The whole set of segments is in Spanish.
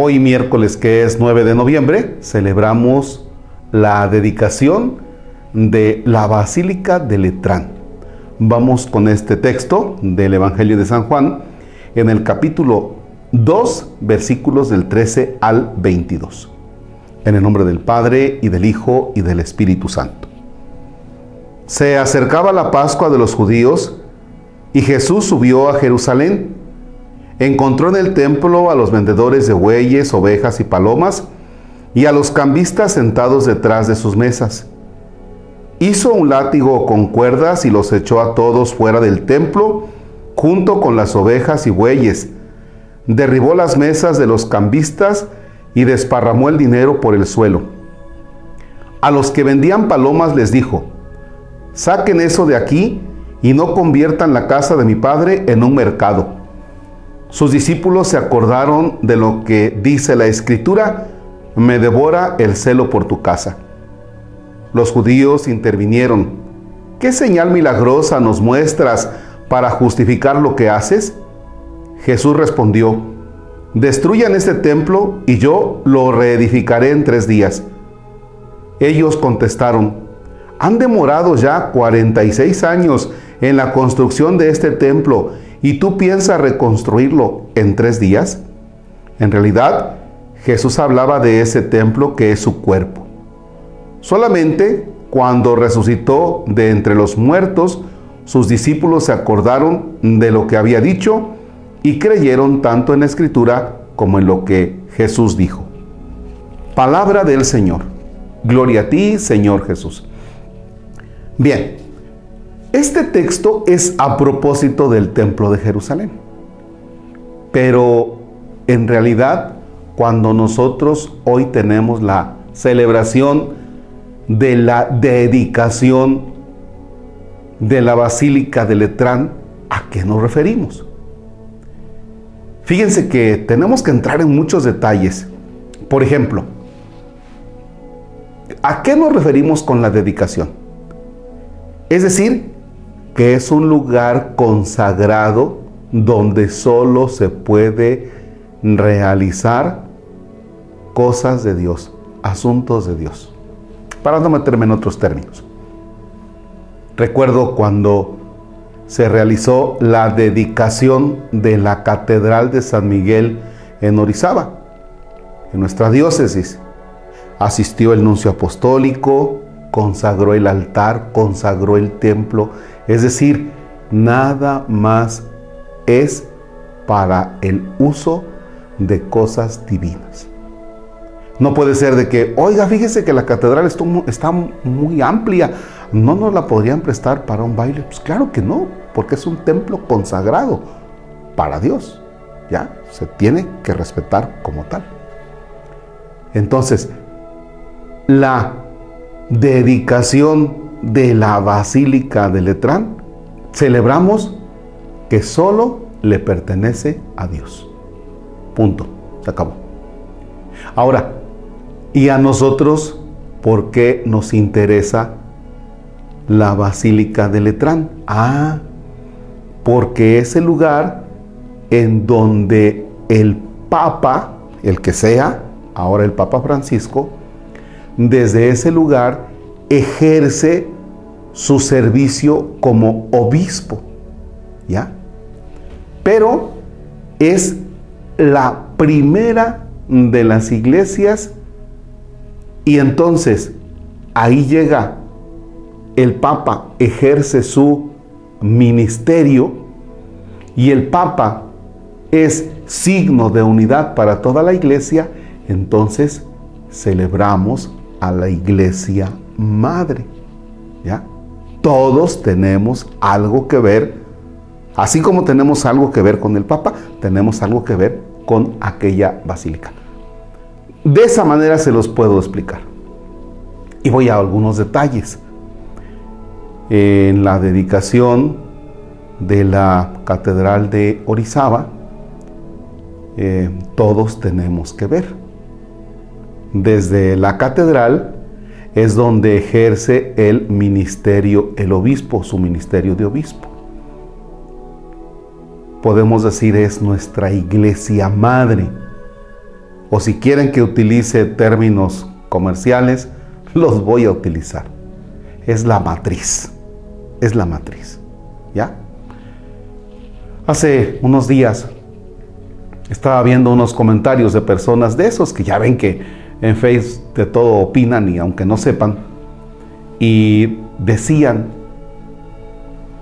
Hoy miércoles que es 9 de noviembre celebramos la dedicación de la Basílica de Letrán. Vamos con este texto del Evangelio de San Juan en el capítulo 2 versículos del 13 al 22. En el nombre del Padre y del Hijo y del Espíritu Santo. Se acercaba la Pascua de los judíos y Jesús subió a Jerusalén. Encontró en el templo a los vendedores de bueyes, ovejas y palomas y a los cambistas sentados detrás de sus mesas. Hizo un látigo con cuerdas y los echó a todos fuera del templo junto con las ovejas y bueyes. Derribó las mesas de los cambistas y desparramó el dinero por el suelo. A los que vendían palomas les dijo, saquen eso de aquí y no conviertan la casa de mi padre en un mercado. Sus discípulos se acordaron de lo que dice la escritura, me devora el celo por tu casa. Los judíos intervinieron, ¿qué señal milagrosa nos muestras para justificar lo que haces? Jesús respondió, destruyan este templo y yo lo reedificaré en tres días. Ellos contestaron, han demorado ya 46 años en la construcción de este templo y tú piensas reconstruirlo en tres días. En realidad, Jesús hablaba de ese templo que es su cuerpo. Solamente cuando resucitó de entre los muertos, sus discípulos se acordaron de lo que había dicho y creyeron tanto en la escritura como en lo que Jesús dijo. Palabra del Señor. Gloria a ti, Señor Jesús. Bien, este texto es a propósito del templo de Jerusalén. Pero en realidad, cuando nosotros hoy tenemos la celebración de la dedicación de la Basílica de Letrán, ¿a qué nos referimos? Fíjense que tenemos que entrar en muchos detalles. Por ejemplo, ¿a qué nos referimos con la dedicación? Es decir, que es un lugar consagrado donde solo se puede realizar cosas de Dios, asuntos de Dios. Para no meterme en otros términos. Recuerdo cuando se realizó la dedicación de la Catedral de San Miguel en Orizaba, en nuestra diócesis. Asistió el nuncio apostólico, consagró el altar, consagró el templo. Es decir, nada más es para el uso de cosas divinas. No puede ser de que, oiga, fíjese que la catedral está muy amplia, ¿no nos la podrían prestar para un baile? Pues claro que no, porque es un templo consagrado para Dios. Ya, se tiene que respetar como tal. Entonces, la dedicación de la Basílica de Letrán, celebramos que solo le pertenece a Dios. Punto. Se acabó. Ahora, ¿y a nosotros por qué nos interesa la Basílica de Letrán? Ah, porque es el lugar en donde el Papa, el que sea, ahora el Papa Francisco, desde ese lugar ejerce su servicio como obispo, ¿ya? Pero es la primera de las iglesias y entonces ahí llega el Papa, ejerce su ministerio y el Papa es signo de unidad para toda la iglesia, entonces celebramos a la iglesia madre. ¿Ya? Todos tenemos algo que ver, así como tenemos algo que ver con el Papa, tenemos algo que ver con aquella basílica. De esa manera se los puedo explicar. Y voy a algunos detalles. En la dedicación de la Catedral de Orizaba, eh, todos tenemos que ver desde la catedral es donde ejerce el ministerio, el obispo, su ministerio de obispo. Podemos decir es nuestra iglesia madre. o si quieren que utilice términos comerciales, los voy a utilizar. Es la matriz. Es la matriz. ¿Ya? Hace unos días estaba viendo unos comentarios de personas de esos que ya ven que en Facebook de todo opinan y aunque no sepan, y decían,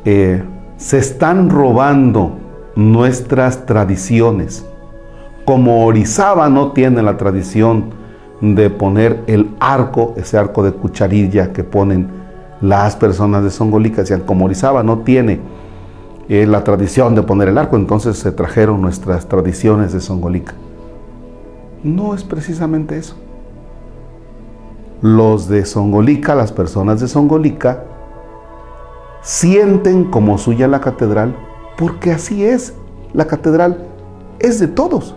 eh, se están robando nuestras tradiciones. Como Orizaba no tiene la tradición de poner el arco, ese arco de cucharilla que ponen las personas de Songolica, decían, como Orizaba no tiene eh, la tradición de poner el arco, entonces se trajeron nuestras tradiciones de Songolica. No es precisamente eso. Los de Songolica, las personas de Songolica, sienten como suya la catedral porque así es. La catedral es de todos.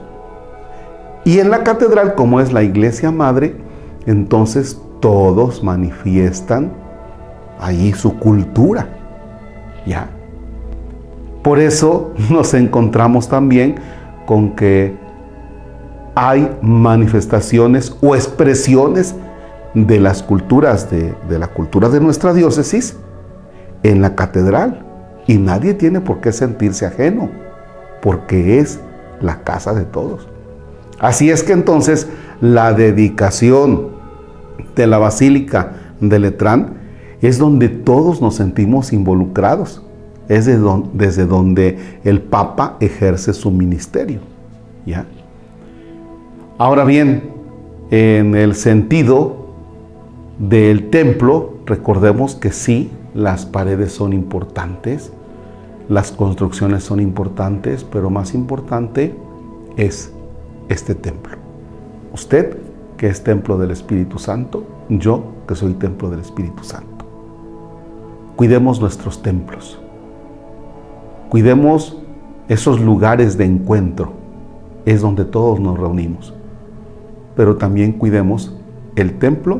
Y en la catedral, como es la iglesia madre, entonces todos manifiestan ahí su cultura. ¿Ya? Por eso nos encontramos también con que hay manifestaciones o expresiones de las culturas, de, de la cultura de nuestra diócesis, en la catedral. Y nadie tiene por qué sentirse ajeno, porque es la casa de todos. Así es que entonces la dedicación de la Basílica de Letrán es donde todos nos sentimos involucrados. Es desde donde el Papa ejerce su ministerio. ¿ya? Ahora bien, en el sentido del templo, recordemos que sí, las paredes son importantes, las construcciones son importantes, pero más importante es este templo. Usted que es templo del Espíritu Santo, yo que soy templo del Espíritu Santo. Cuidemos nuestros templos. Cuidemos esos lugares de encuentro. Es donde todos nos reunimos. Pero también cuidemos el templo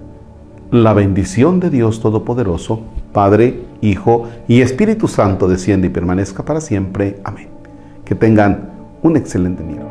La bendición de Dios Todopoderoso, Padre, Hijo y Espíritu Santo desciende y permanezca para siempre. Amén. Que tengan un excelente día.